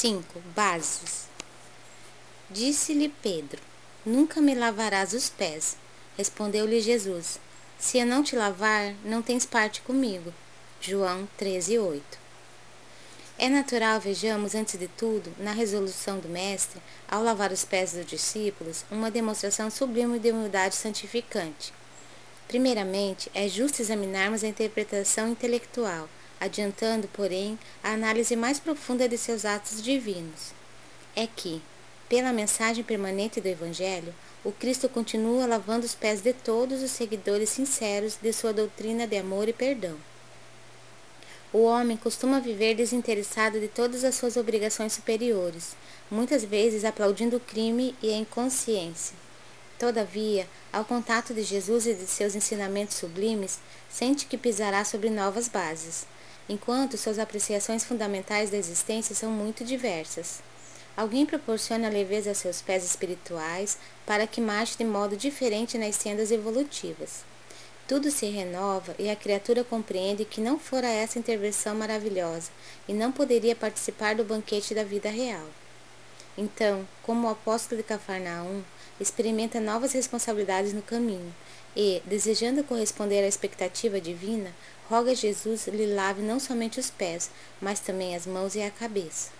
5. Bases. Disse-lhe Pedro: Nunca me lavarás os pés. Respondeu-lhe Jesus: Se eu não te lavar, não tens parte comigo. João 13, 8. É natural vejamos, antes de tudo, na resolução do Mestre, ao lavar os pés dos discípulos, uma demonstração sublime de humildade santificante. Primeiramente, é justo examinarmos a interpretação intelectual, adiantando, porém, a análise mais profunda de seus atos divinos. É que, pela mensagem permanente do Evangelho, o Cristo continua lavando os pés de todos os seguidores sinceros de sua doutrina de amor e perdão. O homem costuma viver desinteressado de todas as suas obrigações superiores, muitas vezes aplaudindo o crime e a inconsciência. Todavia, ao contato de Jesus e de seus ensinamentos sublimes, sente que pisará sobre novas bases, enquanto suas apreciações fundamentais da existência são muito diversas. Alguém proporciona leveza a seus pés espirituais para que marche de modo diferente nas sendas evolutivas. Tudo se renova e a criatura compreende que não fora essa intervenção maravilhosa e não poderia participar do banquete da vida real. Então, como o apóstolo de Cafarnaum, experimenta novas responsabilidades no caminho e, desejando corresponder à expectativa divina, roga a Jesus lhe lave não somente os pés, mas também as mãos e a cabeça.